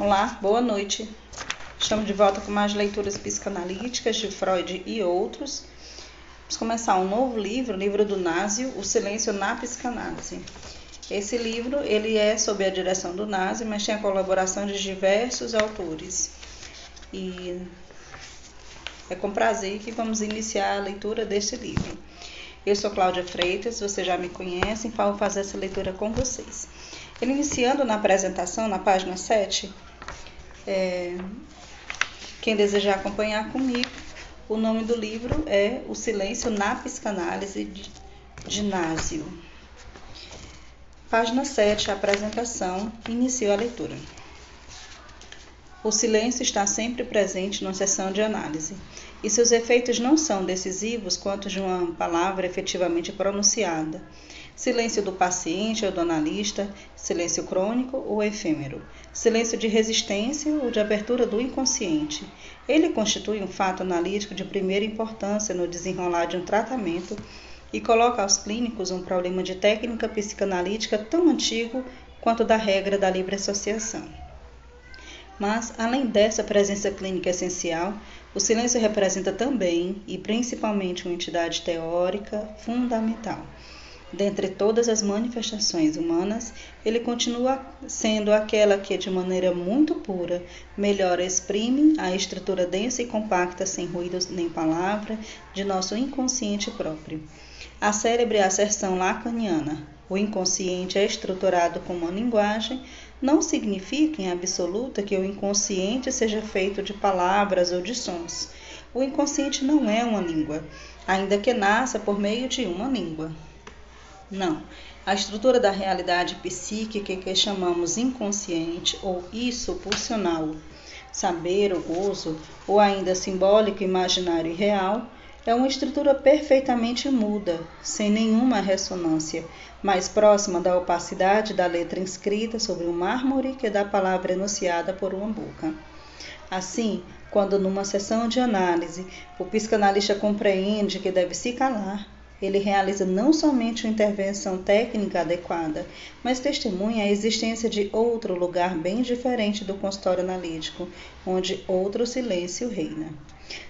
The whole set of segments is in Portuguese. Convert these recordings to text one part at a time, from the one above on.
Olá, boa noite. Estamos de volta com mais leituras psicanalíticas de Freud e outros. Vamos começar um novo livro, o livro do Násio, O Silêncio na Psicanálise. Esse livro ele é sob a direção do Násio, mas tem a colaboração de diversos autores. E é com prazer que vamos iniciar a leitura deste livro. Eu sou Cláudia Freitas, vocês já me conhecem, vou fazer essa leitura com vocês. Ele iniciando na apresentação, na página 7, é, quem desejar acompanhar comigo, o nome do livro é O Silêncio na Psicanálise de, de Násio. Página 7, a apresentação, inicio a leitura. O silêncio está sempre presente numa sessão de análise, e seus efeitos não são decisivos quanto de uma palavra efetivamente pronunciada. Silêncio do paciente ou do analista, silêncio crônico ou efêmero, silêncio de resistência ou de abertura do inconsciente. Ele constitui um fato analítico de primeira importância no desenrolar de um tratamento e coloca aos clínicos um problema de técnica psicanalítica tão antigo quanto da regra da livre associação. Mas, além dessa presença clínica essencial, o silêncio representa também e principalmente uma entidade teórica fundamental. Dentre todas as manifestações humanas, ele continua sendo aquela que, de maneira muito pura, melhor exprime a estrutura densa e compacta, sem ruídos nem palavra, de nosso inconsciente próprio. A célebre asserção lacaniana, o inconsciente é estruturado como uma linguagem, não significa em absoluta que o inconsciente seja feito de palavras ou de sons. O inconsciente não é uma língua, ainda que nasça por meio de uma língua. Não. A estrutura da realidade psíquica que chamamos inconsciente ou isso pulsional, saber ou gozo, ou ainda simbólico, imaginário e real, é uma estrutura perfeitamente muda, sem nenhuma ressonância, mais próxima da opacidade da letra inscrita sobre o mármore que da palavra enunciada por uma boca. Assim, quando numa sessão de análise o psicanalista compreende que deve se calar, ele realiza não somente uma intervenção técnica adequada, mas testemunha a existência de outro lugar bem diferente do consultório analítico, onde outro silêncio reina.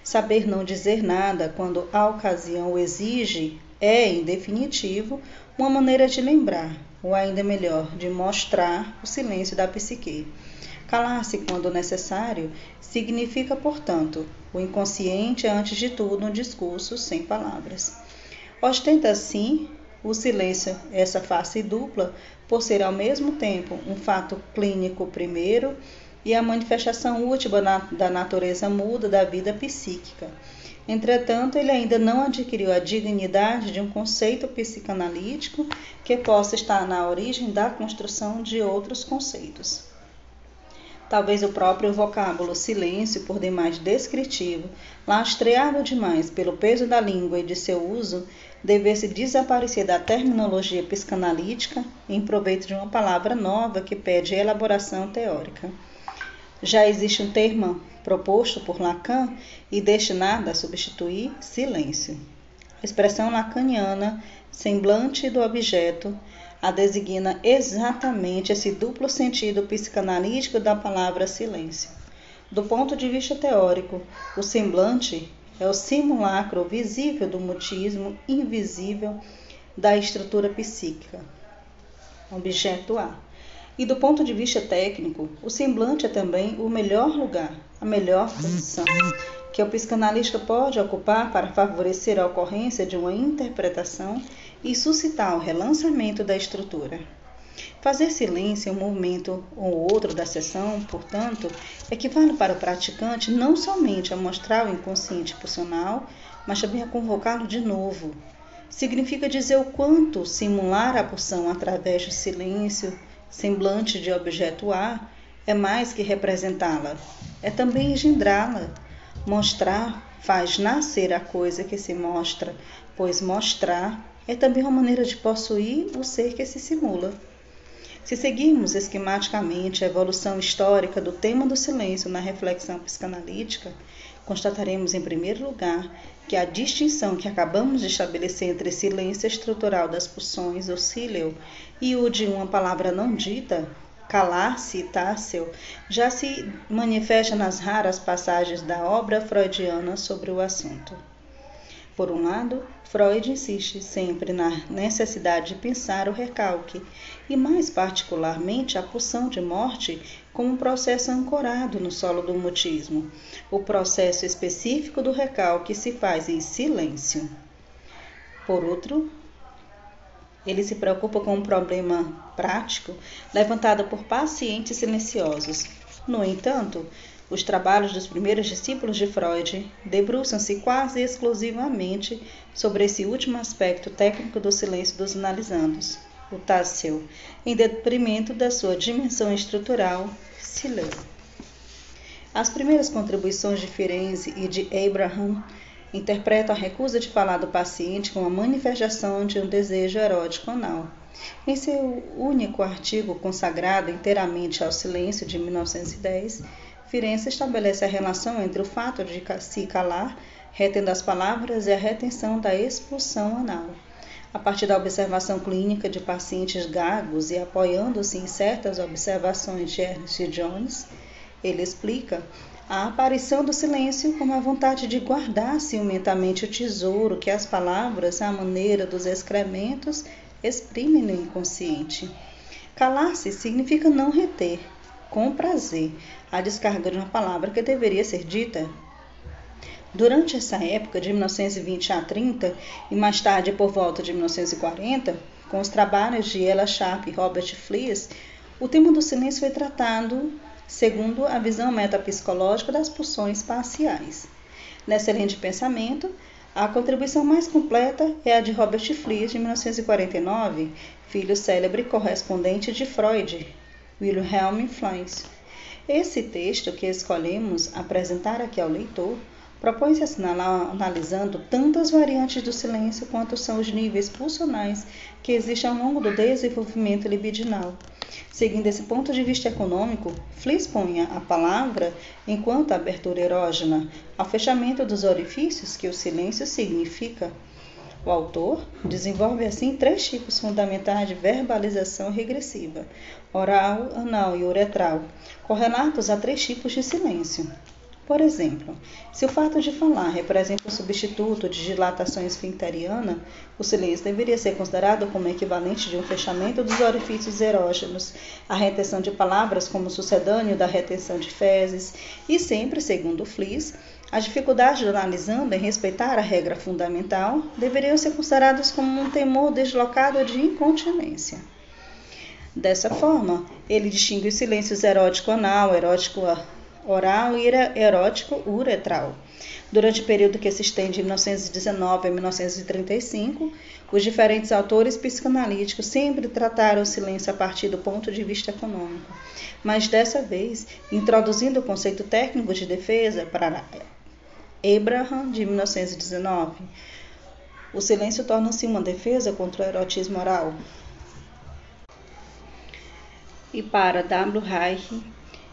Saber não dizer nada quando a ocasião o exige é, em definitivo, uma maneira de lembrar, ou ainda melhor, de mostrar o silêncio da psique. Calar-se quando necessário significa, portanto, o inconsciente é antes de tudo um discurso sem palavras. Ostenta assim o silêncio essa face dupla, por ser ao mesmo tempo um fato clínico primeiro e a manifestação última da natureza muda da vida psíquica. Entretanto, ele ainda não adquiriu a dignidade de um conceito psicanalítico que possa estar na origem da construção de outros conceitos. Talvez o próprio vocábulo silêncio, por demais descritivo, lastreado demais pelo peso da língua e de seu uso, devesse desaparecer da terminologia psicanalítica em proveito de uma palavra nova que pede elaboração teórica. Já existe um termo proposto por Lacan e destinado a substituir silêncio. A expressão lacaniana, semblante do objeto, a designa exatamente esse duplo sentido psicanalítico da palavra silêncio. Do ponto de vista teórico, o semblante é o simulacro visível do mutismo invisível da estrutura psíquica. Objeto A. E do ponto de vista técnico, o semblante é também o melhor lugar, a melhor posição que o psicanalista pode ocupar para favorecer a ocorrência de uma interpretação e suscitar o relançamento da estrutura. Fazer silêncio em um momento ou outro da sessão, portanto, equivale para o praticante não somente a mostrar o inconsciente pulsional, mas também a convocá-lo de novo. Significa dizer o quanto simular a pulsão através do silêncio, semblante de objeto A, é mais que representá-la, é também engendrá-la. Mostrar faz nascer a coisa que se mostra, pois mostrar é também uma maneira de possuir o ser que se simula. Se seguirmos esquematicamente a evolução histórica do tema do silêncio na reflexão psicanalítica, constataremos, em primeiro lugar, que a distinção que acabamos de estabelecer entre silêncio estrutural das pulsões, ou síleo, e o de uma palavra não dita, calar-se Tássel já se manifesta nas raras passagens da obra freudiana sobre o assunto. Por um lado, Freud insiste sempre na necessidade de pensar o recalque, e mais particularmente a pulsão de morte como um processo ancorado no solo do mutismo. O processo específico do recalque se faz em silêncio. Por outro, ele se preocupa com um problema prático levantado por pacientes silenciosos. No entanto, os trabalhos dos primeiros discípulos de Freud debruçam-se quase exclusivamente sobre esse último aspecto técnico do silêncio dos analisandos, o Tassel, em detrimento da sua dimensão estrutural, silêncio. As primeiras contribuições de Firenze e de Abraham interpretam a recusa de falar do paciente como a manifestação de um desejo erótico anal. Em seu único artigo consagrado inteiramente ao silêncio de 1910, Firenze estabelece a relação entre o fato de se calar, retendo as palavras, e a retenção da expulsão anal. A partir da observação clínica de pacientes gagos e apoiando-se em certas observações de Ernest Jones, ele explica a aparição do silêncio como a vontade de guardar ciumentamente o tesouro que as palavras, à maneira dos excrementos, exprimem no inconsciente. Calar-se significa não reter, com prazer, a descarga de uma palavra que deveria ser dita. Durante essa época, de 1920 a 30, e mais tarde por volta de 1940, com os trabalhos de Ella Sharp e Robert Flees, o tema do silêncio foi tratado segundo a visão metapsicológica das pulsões parciais. Nessa linha de pensamento, a contribuição mais completa é a de Robert Flees, de 1949, filho célebre correspondente de Freud, Wilhelm Fleis. Esse texto que escolhemos apresentar aqui ao leitor propõe-se assinalar analisando tantas variantes do silêncio quanto são os níveis pulsionais que existem ao longo do desenvolvimento libidinal. Seguindo esse ponto de vista econômico, Fliss põe a palavra enquanto abertura erógena ao fechamento dos orifícios que o silêncio significa. O autor desenvolve assim três tipos fundamentais de verbalização regressiva: oral, anal e uretral, correlatos a três tipos de silêncio. Por exemplo, se o fato de falar representa um substituto de dilatação esfincteriana, o silêncio deveria ser considerado como equivalente de um fechamento dos orifícios erógenos, a retenção de palavras como sucedâneo da retenção de fezes, e sempre, segundo Fliss, as dificuldades do analisando em respeitar a regra fundamental deveriam ser consideradas como um temor deslocado de incontinência. Dessa forma, ele distingue os silêncios erótico anal, erótico oral e erótico uretral. Durante o período que se estende de 1919 a 1935, os diferentes autores psicanalíticos sempre trataram o silêncio a partir do ponto de vista econômico, mas dessa vez introduzindo o conceito técnico de defesa para Abraham, de 1919. O silêncio torna-se uma defesa contra o erotismo oral. E para W. Reich,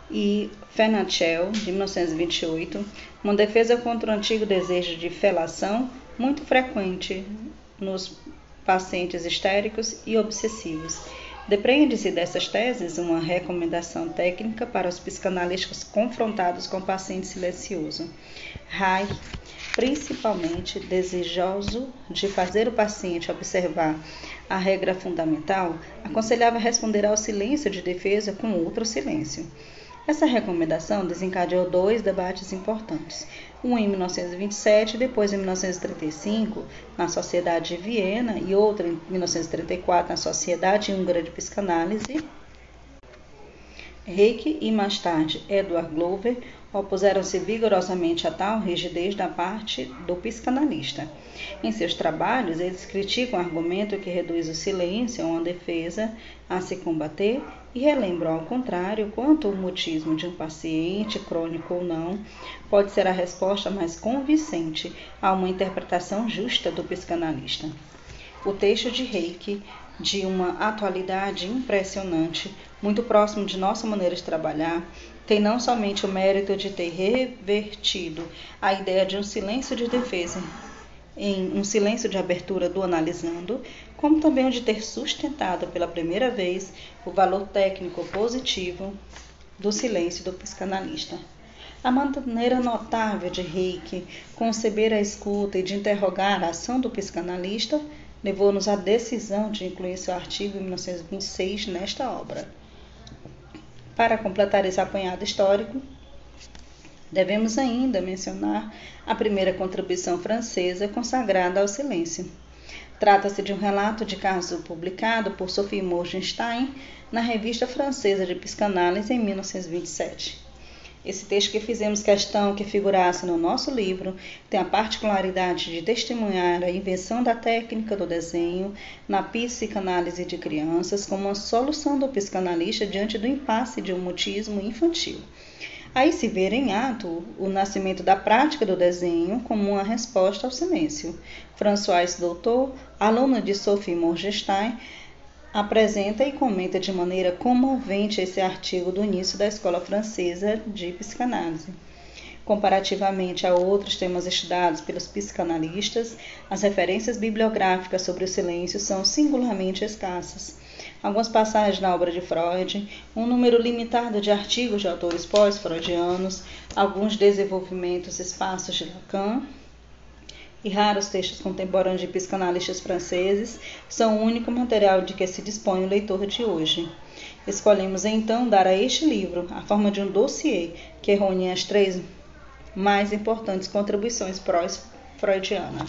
e Fernachel, de 1928, uma defesa contra o antigo desejo de felação muito frequente nos pacientes histéricos e obsessivos. Depreende-se dessas teses uma recomendação técnica para os psicanalistas confrontados com o paciente silencioso. Rai, principalmente desejoso de fazer o paciente observar a regra fundamental, aconselhava responder ao silêncio de defesa com outro silêncio. Essa recomendação desencadeou dois debates importantes, um em 1927 e depois em 1935 na Sociedade de Viena e outro em 1934 na Sociedade Húngara de Psicanálise. Reiki e mais tarde Edward Glover opuseram-se vigorosamente a tal rigidez da parte do psicanalista. Em seus trabalhos, eles criticam o argumento que reduz o silêncio a uma defesa a se combater e relembram, ao contrário, quanto o mutismo de um paciente, crônico ou não, pode ser a resposta mais convincente a uma interpretação justa do psicanalista. O texto de Reiki, de uma atualidade impressionante, muito próximo de nossa maneira de trabalhar, tem não somente o mérito de ter revertido a ideia de um silêncio de defesa em um silêncio de abertura do analisando, como também o de ter sustentado pela primeira vez o valor técnico positivo do silêncio do psicanalista. A maneira notável de Reiki conceber a escuta e de interrogar a ação do psicanalista levou-nos à decisão de incluir seu artigo em 1926 nesta obra. Para completar esse apanhado histórico, devemos ainda mencionar a primeira contribuição francesa consagrada ao silêncio. Trata-se de um relato de caso publicado por Sophie Morgenstein na Revista Francesa de Psicanálise em 1927. Esse texto que fizemos questão que figurasse no nosso livro tem a particularidade de testemunhar a invenção da técnica do desenho na psicanálise de crianças como uma solução do psicanalista diante do impasse de um mutismo infantil. Aí se vê em ato o nascimento da prática do desenho como uma resposta ao silêncio. François Doutor, aluno de Sophie Morgenstein, apresenta e comenta de maneira comovente esse artigo do início da Escola Francesa de Psicanálise. Comparativamente a outros temas estudados pelos psicanalistas, as referências bibliográficas sobre o silêncio são singularmente escassas. Algumas passagens na obra de Freud, um número limitado de artigos de autores pós-freudianos, alguns desenvolvimentos espaços de Lacan e raros textos contemporâneos de psicanalistas franceses são o único material de que se dispõe o leitor de hoje. Escolhemos então dar a este livro a forma de um dossiê que reúne as três mais importantes contribuições pró-freudianas.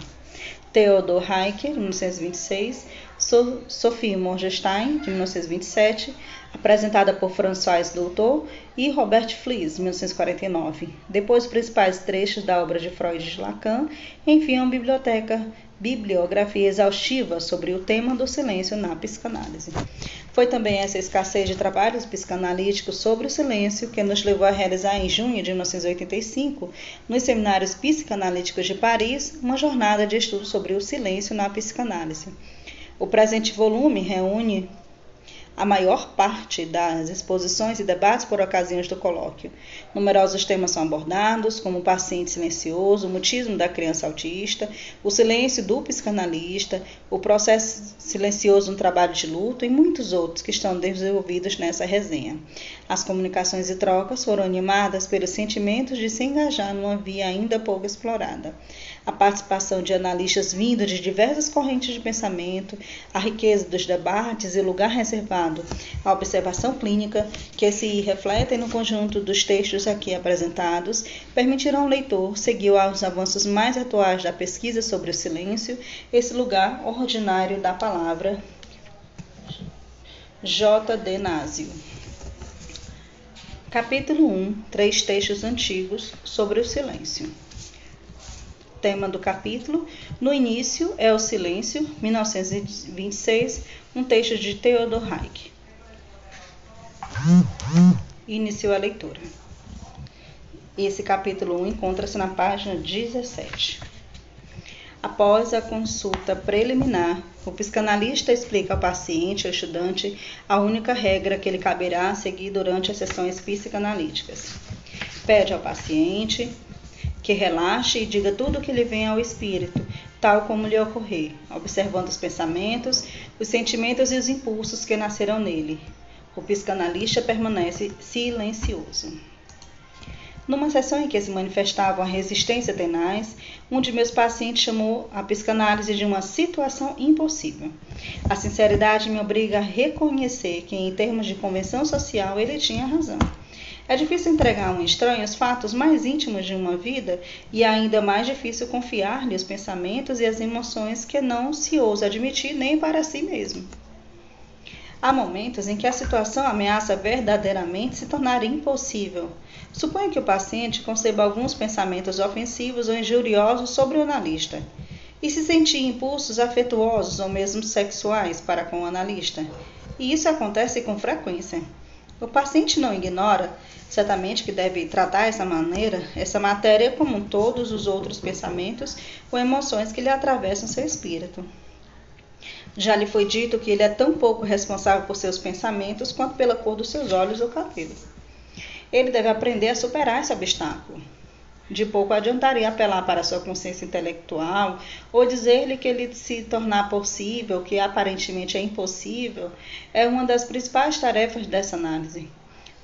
Theodor Heiker, 1926, so Sophie Morgenstein, de 1927, apresentada por François Doutor e Robert Flies, 1949. Depois, os principais trechos da obra de Freud e de Lacan enviam a biblioteca bibliografia exaustiva sobre o tema do silêncio na psicanálise. Foi também essa escassez de trabalhos psicanalíticos sobre o silêncio que nos levou a realizar em junho de 1985, nos seminários psicanalíticos de Paris, uma jornada de estudo sobre o silêncio na psicanálise. O presente volume reúne a maior parte das exposições e debates por ocasiões do colóquio. Numerosos temas são abordados, como o paciente silencioso, o mutismo da criança autista, o silêncio do psicanalista, o processo silencioso no trabalho de luto e muitos outros que estão desenvolvidos nessa resenha. As comunicações e trocas foram animadas pelos sentimentos de se engajar numa via ainda pouco explorada a participação de analistas vindos de diversas correntes de pensamento, a riqueza dos debates e lugar reservado à observação clínica, que se refletem no conjunto dos textos aqui apresentados, permitirão ao leitor seguir aos avanços mais atuais da pesquisa sobre o silêncio, esse lugar ordinário da palavra. J. D. Násio. Capítulo 1 Três textos antigos sobre o silêncio tema do capítulo. No início é o silêncio, 1926, um texto de Theodor Reich. Iniciou a leitura. Esse capítulo 1 encontra-se na página 17. Após a consulta preliminar, o psicanalista explica ao paciente ou estudante a única regra que lhe caberá seguir durante as sessões psicanalíticas. Pede ao paciente que relaxe e diga tudo o que lhe vem ao espírito, tal como lhe ocorrer, observando os pensamentos, os sentimentos e os impulsos que nascerão nele. O psicanalista permanece silencioso. Numa sessão em que se manifestava uma resistência tenaz, um de meus pacientes chamou a psicanálise de uma situação impossível. A sinceridade me obriga a reconhecer que, em termos de convenção social, ele tinha razão. É difícil entregar a um estranho os fatos mais íntimos de uma vida e é ainda mais difícil confiar-lhe os pensamentos e as emoções que não se ousa admitir nem para si mesmo. Há momentos em que a situação ameaça verdadeiramente se tornar impossível. Suponha que o paciente conceba alguns pensamentos ofensivos ou injuriosos sobre o analista e se sentir impulsos afetuosos ou mesmo sexuais para com o analista. E isso acontece com frequência. O paciente não ignora certamente que deve tratar essa maneira, essa matéria como todos os outros pensamentos ou emoções que lhe atravessam seu espírito. Já lhe foi dito que ele é tão pouco responsável por seus pensamentos quanto pela cor dos seus olhos ou cabelo. Ele deve aprender a superar esse obstáculo. De pouco adiantaria apelar para sua consciência intelectual ou dizer-lhe que ele se tornar possível, que aparentemente é impossível, é uma das principais tarefas dessa análise.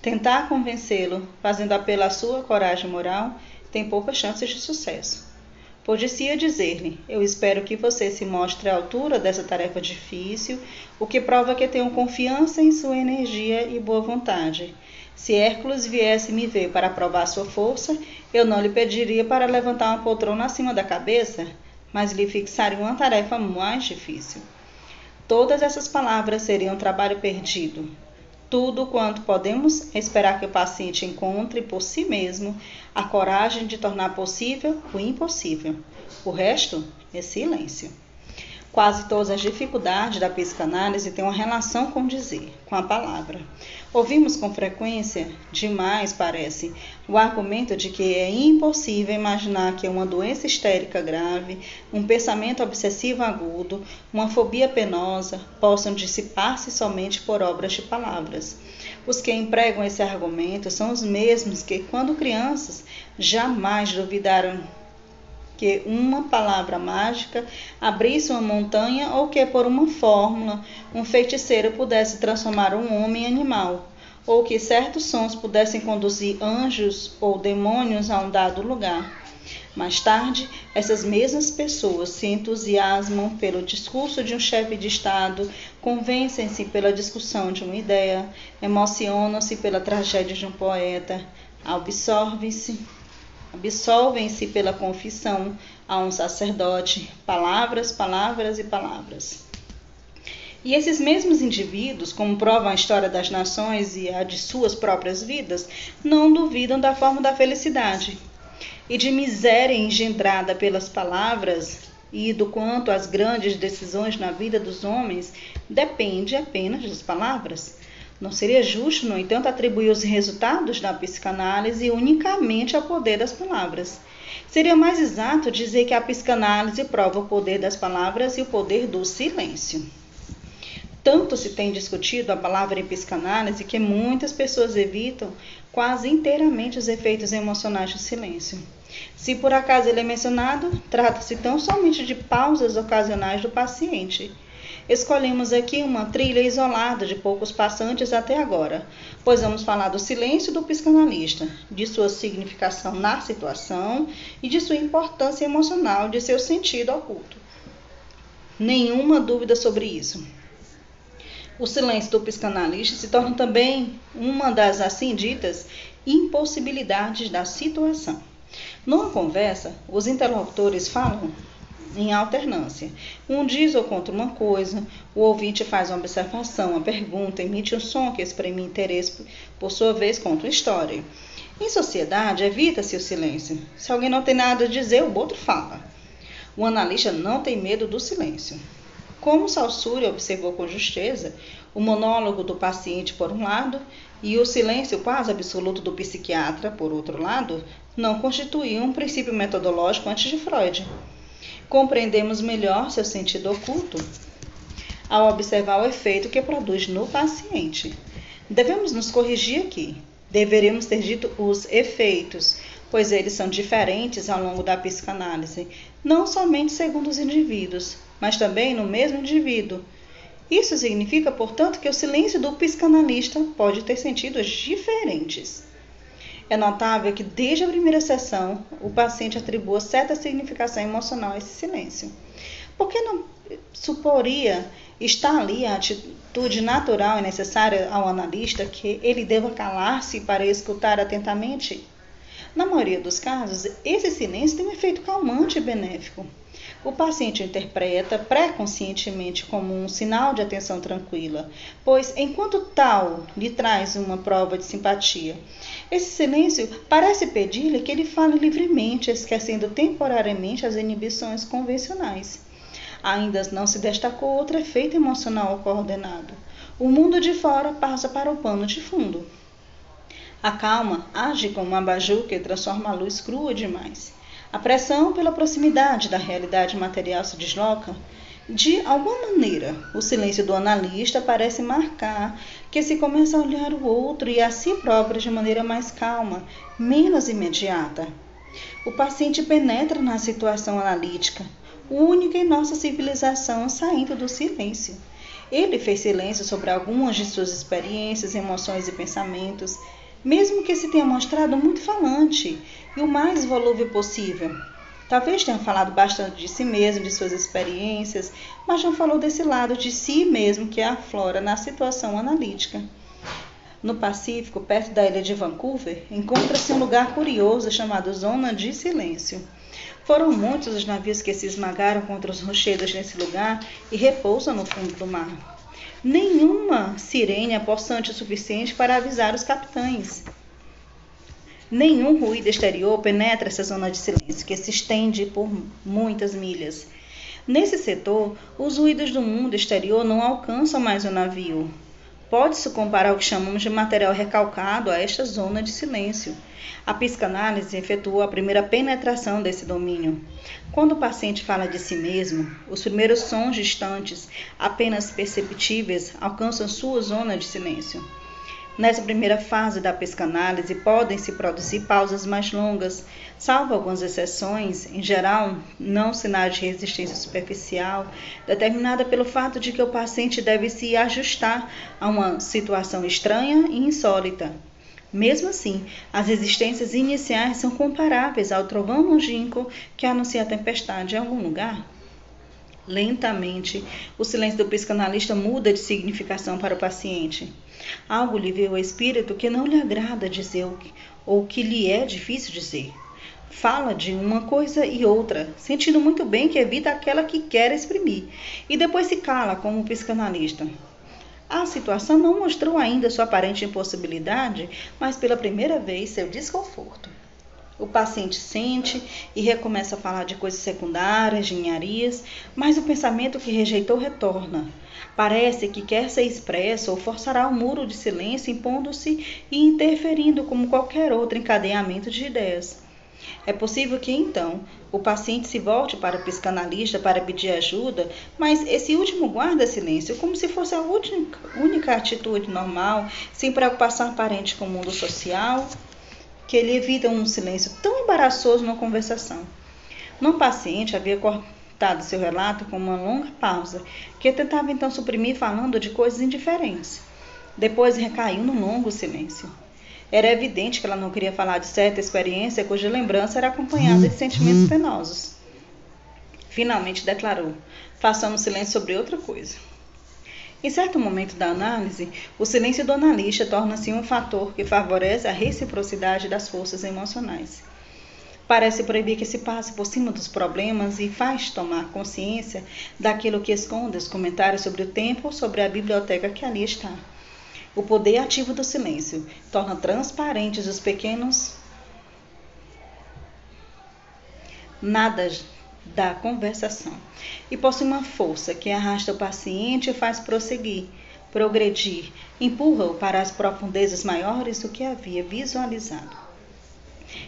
Tentar convencê-lo, fazendo apelo à sua coragem moral, tem poucas chances de sucesso. Podia dizer-lhe: Eu espero que você se mostre à altura dessa tarefa difícil, o que prova que tenho confiança em sua energia e boa vontade. Se Hércules viesse me ver para provar sua força, eu não lhe pediria para levantar uma poltrona acima da cabeça, mas lhe fixaria uma tarefa mais difícil. Todas essas palavras seriam trabalho perdido, tudo quanto podemos esperar que o paciente encontre por si mesmo a coragem de tornar possível o impossível. O resto é silêncio. Quase todas as dificuldades da psicanálise têm uma relação com dizer, com a palavra. Ouvimos com frequência, demais parece, o argumento de que é impossível imaginar que uma doença histérica grave, um pensamento obsessivo agudo, uma fobia penosa possam dissipar-se somente por obras de palavras. Os que empregam esse argumento são os mesmos que, quando crianças, jamais duvidaram que uma palavra mágica abrisse uma montanha ou que por uma fórmula um feiticeiro pudesse transformar um homem em animal, ou que certos sons pudessem conduzir anjos ou demônios a um dado lugar. Mais tarde, essas mesmas pessoas se entusiasmam pelo discurso de um chefe de Estado, convencem-se pela discussão de uma ideia, emocionam-se pela tragédia de um poeta, absorvem-se absolvem-se pela confissão a um sacerdote, palavras, palavras e palavras. E esses mesmos indivíduos, como provam a história das nações e a de suas próprias vidas, não duvidam da forma da felicidade e de miséria engendrada pelas palavras e do quanto as grandes decisões na vida dos homens depende apenas das palavras. Não seria justo, no entanto, atribuir os resultados da psicanálise unicamente ao poder das palavras. Seria mais exato dizer que a psicanálise prova o poder das palavras e o poder do silêncio. Tanto se tem discutido a palavra em psicanálise que muitas pessoas evitam quase inteiramente os efeitos emocionais do silêncio. Se por acaso ele é mencionado, trata-se tão somente de pausas ocasionais do paciente Escolhemos aqui uma trilha isolada de poucos passantes até agora, pois vamos falar do silêncio do psicanalista, de sua significação na situação e de sua importância emocional, de seu sentido oculto. Nenhuma dúvida sobre isso. O silêncio do psicanalista se torna também uma das assim ditas impossibilidades da situação. Numa conversa, os interlocutores falam em alternância. Um diz ou conta uma coisa, o ouvinte faz uma observação, uma pergunta, emite um som que exprime interesse, por sua vez conta uma história. Em sociedade, evita-se o silêncio. Se alguém não tem nada a dizer, o outro fala. O analista não tem medo do silêncio. Como Salsuri observou com justeza, o monólogo do paciente, por um lado, e o silêncio quase absoluto do psiquiatra, por outro lado, não constituíam um princípio metodológico antes de Freud compreendemos melhor seu sentido oculto ao observar o efeito que produz no paciente. Devemos nos corrigir aqui. Deveríamos ter dito os efeitos, pois eles são diferentes ao longo da psicanálise, não somente segundo os indivíduos, mas também no mesmo indivíduo. Isso significa, portanto, que o silêncio do psicanalista pode ter sentidos diferentes. É notável que desde a primeira sessão o paciente atribua certa significação emocional a esse silêncio. Por que não suporia estar ali a atitude natural e necessária ao analista que ele deva calar-se para escutar atentamente? Na maioria dos casos, esse silêncio tem um efeito calmante e benéfico. O paciente interpreta pré-conscientemente como um sinal de atenção tranquila, pois, enquanto tal lhe traz uma prova de simpatia, esse silêncio parece pedir-lhe que ele fale livremente, esquecendo temporariamente as inibições convencionais. Ainda não se destacou outro efeito emocional coordenado. O mundo de fora passa para o pano de fundo. A calma age como uma abajur que transforma a luz crua demais. A pressão pela proximidade da realidade material se desloca de alguma maneira, o silêncio do analista parece marcar que se começa a olhar o outro e a si próprio de maneira mais calma, menos imediata. O paciente penetra na situação analítica, única em nossa civilização saindo do silêncio. Ele fez silêncio sobre algumas de suas experiências, emoções e pensamentos, mesmo que se tenha mostrado muito falante e o mais volúvel possível. Talvez tenha falado bastante de si mesmo, de suas experiências, mas não falou desse lado de si mesmo que aflora na situação analítica. No Pacífico, perto da ilha de Vancouver, encontra-se um lugar curioso chamado Zona de Silêncio. Foram muitos os navios que se esmagaram contra os rochedos nesse lugar e repousam no fundo do mar. Nenhuma sirene é possante o suficiente para avisar os capitães. Nenhum ruído exterior penetra essa zona de silêncio, que se estende por muitas milhas. Nesse setor, os ruídos do mundo exterior não alcançam mais o navio. Pode-se comparar o que chamamos de material recalcado a esta zona de silêncio. A psicanálise efetuou a primeira penetração desse domínio. Quando o paciente fala de si mesmo, os primeiros sons distantes, apenas perceptíveis, alcançam sua zona de silêncio. Nessa primeira fase da psicanálise, podem-se produzir pausas mais longas, salvo algumas exceções, em geral, não sinais de resistência superficial, determinada pelo fato de que o paciente deve se ajustar a uma situação estranha e insólita. Mesmo assim, as resistências iniciais são comparáveis ao trovão longínquo que anuncia a tempestade em algum lugar. Lentamente, o silêncio do psicanalista muda de significação para o paciente. Algo lhe veio ao espírito que não lhe agrada dizer ou que lhe é difícil dizer. Fala de uma coisa e outra, sentindo muito bem que evita aquela que quer exprimir, e depois se cala como psicanalista. A situação não mostrou ainda sua aparente impossibilidade, mas pela primeira vez seu desconforto. O paciente sente e recomeça a falar de coisas secundárias, de engenharias, mas o pensamento que rejeitou retorna. Parece que quer ser expresso ou forçará o muro de silêncio impondo-se e interferindo como qualquer outro encadeamento de ideias. É possível que então o paciente se volte para o psicanalista para pedir ajuda, mas esse último guarda silêncio como se fosse a única, única atitude normal, sem preocupação aparente com o mundo social que ele evita um silêncio tão embaraçoso na conversação. No paciente havia cortado seu relato com uma longa pausa, que tentava então suprimir falando de coisas indiferentes. Depois recaiu num longo silêncio. Era evidente que ela não queria falar de certa experiência cuja lembrança era acompanhada de sentimentos penosos. Finalmente declarou, façamos silêncio sobre outra coisa. Em certo momento da análise, o silêncio do analista torna-se um fator que favorece a reciprocidade das forças emocionais. Parece proibir que se passe por cima dos problemas e faz tomar consciência daquilo que esconde os comentários sobre o tempo ou sobre a biblioteca que ali está. O poder ativo do silêncio torna transparentes os pequenos nada da conversação e possui uma força que arrasta o paciente e faz prosseguir, progredir, empurra-o para as profundezas maiores do que havia visualizado.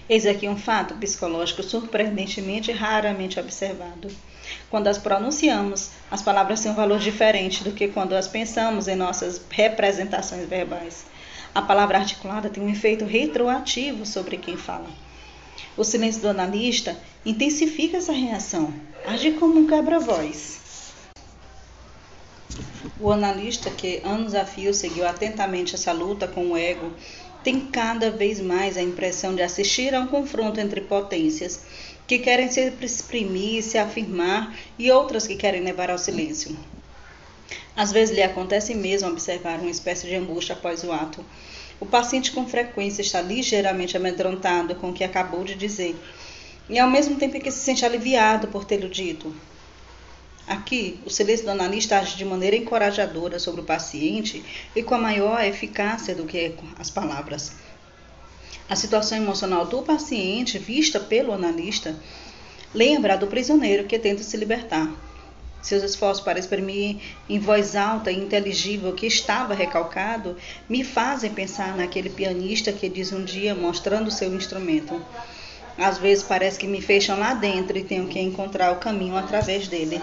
Eis aqui um fato psicológico surpreendentemente raramente observado. Quando as pronunciamos, as palavras têm um valor diferente do que quando as pensamos em nossas representações verbais. A palavra articulada tem um efeito retroativo sobre quem fala. O silêncio do analista intensifica essa reação, age como um quebra-voz. O analista que anos a fio seguiu atentamente essa luta com o ego tem cada vez mais a impressão de assistir a um confronto entre potências que querem se exprimir, se afirmar e outras que querem levar ao silêncio. Às vezes lhe acontece mesmo observar uma espécie de angústia após o ato, o paciente com frequência está ligeiramente amedrontado com o que acabou de dizer, e ao mesmo tempo que se sente aliviado por tê-lo dito. Aqui, o analista age de maneira encorajadora sobre o paciente e com a maior eficácia do que as palavras. A situação emocional do paciente, vista pelo analista, lembra do prisioneiro que tenta se libertar. Seus esforços para exprimir em voz alta e inteligível que estava recalcado me fazem pensar naquele pianista que diz um dia mostrando seu instrumento. Às vezes parece que me fecham lá dentro e tenho que encontrar o caminho através dele.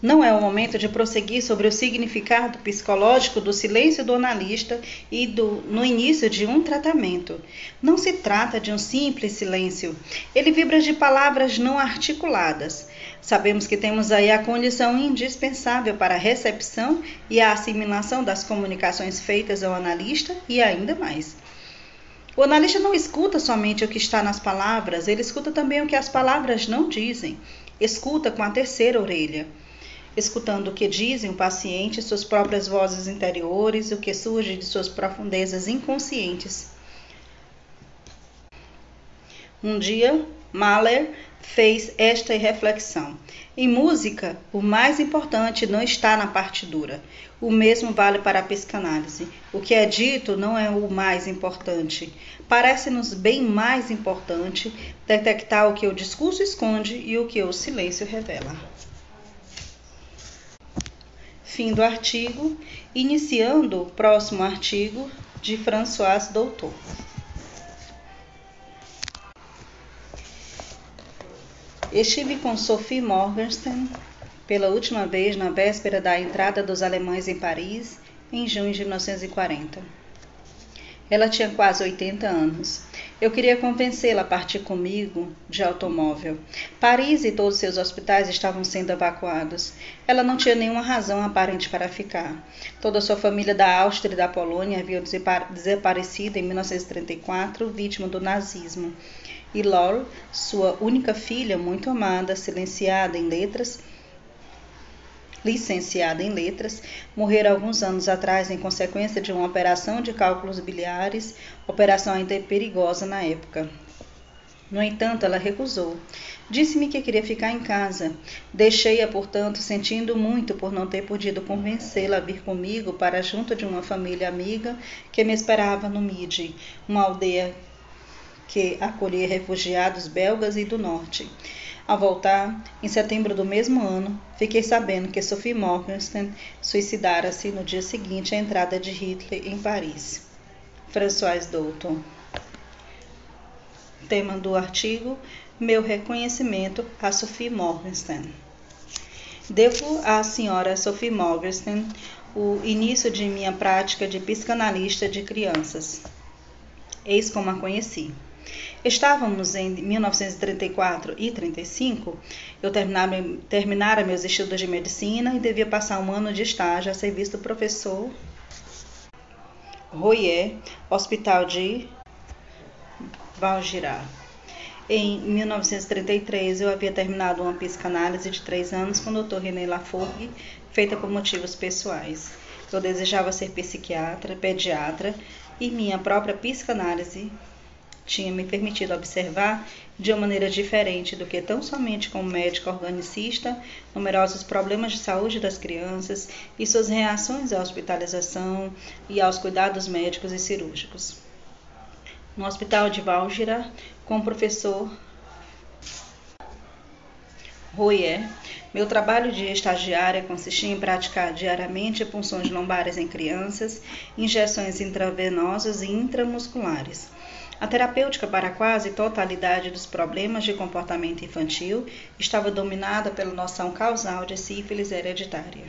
Não é o momento de prosseguir sobre o significado psicológico do silêncio do analista e do, no início de um tratamento. Não se trata de um simples silêncio. Ele vibra de palavras não articuladas. Sabemos que temos aí a condição indispensável para a recepção e a assimilação das comunicações feitas ao analista e ainda mais. O analista não escuta somente o que está nas palavras, ele escuta também o que as palavras não dizem. Escuta com a terceira orelha escutando o que dizem o paciente, suas próprias vozes interiores, o que surge de suas profundezas inconscientes. Um dia, Mahler fez esta reflexão. Em música, o mais importante não está na partitura. O mesmo vale para a psicanálise. O que é dito não é o mais importante. Parece-nos bem mais importante detectar o que o discurso esconde e o que o silêncio revela. Fim do artigo. Iniciando o próximo artigo de François Doutor. Estive com Sophie Morgenstern pela última vez na véspera da entrada dos alemães em Paris, em junho de 1940. Ela tinha quase 80 anos. Eu queria convencê-la a partir comigo de automóvel. Paris e todos seus hospitais estavam sendo evacuados. Ela não tinha nenhuma razão aparente para ficar. Toda sua família da Áustria e da Polônia havia desaparecido em 1934, vítima do nazismo. E Laure, sua única filha, muito amada, silenciada em letras, licenciada em letras, morrera alguns anos atrás em consequência de uma operação de cálculos biliares, operação ainda perigosa na época. No entanto, ela recusou. Disse-me que queria ficar em casa. Deixei-a, portanto, sentindo muito por não ter podido convencê-la a vir comigo para junto de uma família amiga que me esperava no Midi, uma aldeia que acolhia refugiados belgas e do norte. Ao voltar, em setembro do mesmo ano, fiquei sabendo que Sophie Morgenstern suicidara-se no dia seguinte à entrada de Hitler em Paris. François Douton. Tema do artigo: Meu reconhecimento a Sophie Morgenstern. Devo à senhora Sophie Morgenstern o início de minha prática de psicanalista de crianças. Eis como a conheci. Estávamos em 1934 e 35, eu terminara, meus estudos de medicina e devia passar um ano de estágio a serviço do professor Royer, Hospital de Valgirar. Em 1933, eu havia terminado uma psicanálise de três anos com o Dr. René Laforgue, feita por motivos pessoais. Eu desejava ser psiquiatra, pediatra e minha própria psicanálise tinha me permitido observar de uma maneira diferente do que tão somente como médica organicista numerosos problemas de saúde das crianças e suas reações à hospitalização e aos cuidados médicos e cirúrgicos. No hospital de Válgira, com o professor Royer, meu trabalho de estagiária consistia em praticar diariamente punções lombares em crianças, injeções intravenosas e intramusculares a terapêutica para a quase totalidade dos problemas de comportamento infantil estava dominada pela noção causal de sífilis hereditária.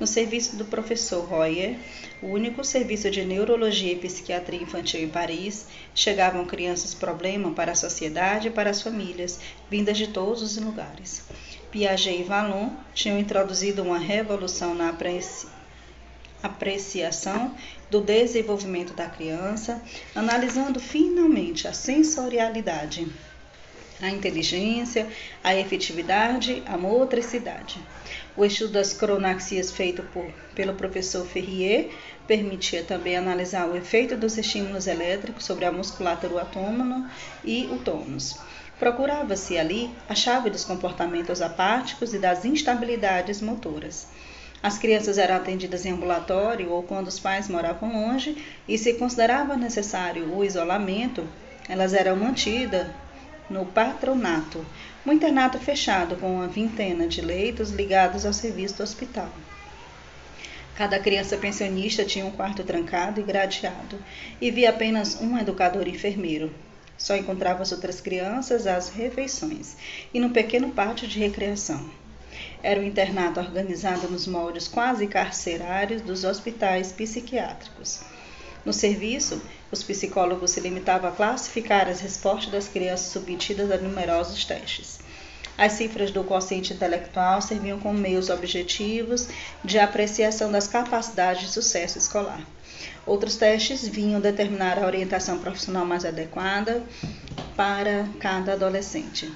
No serviço do professor Royer, o único serviço de neurologia e psiquiatria infantil em Paris, chegavam crianças problema para a sociedade e para as famílias, vindas de todos os lugares. Piaget e Vallon tinham introduzido uma revolução na apreciação do desenvolvimento da criança, analisando finalmente a sensorialidade, a inteligência, a efetividade, a motricidade. O estudo das cronaxias feito por, pelo professor Ferrier permitia também analisar o efeito dos estímulos elétricos sobre a musculatura autônoma e o tônus. Procurava-se ali a chave dos comportamentos apáticos e das instabilidades motoras. As crianças eram atendidas em ambulatório ou quando os pais moravam longe e se considerava necessário o isolamento, elas eram mantidas no patronato, um internato fechado com uma vintena de leitos ligados ao serviço do hospital. Cada criança pensionista tinha um quarto trancado e gradeado e via apenas um educador enfermeiro. Só encontrava as outras crianças às refeições e no pequeno pátio de recreação. Era um internato organizado nos moldes quase carcerários dos hospitais psiquiátricos. No serviço, os psicólogos se limitavam a classificar as respostas das crianças submetidas a numerosos testes. As cifras do quociente intelectual serviam como meios objetivos de apreciação das capacidades de sucesso escolar. Outros testes vinham determinar a orientação profissional mais adequada para cada adolescente.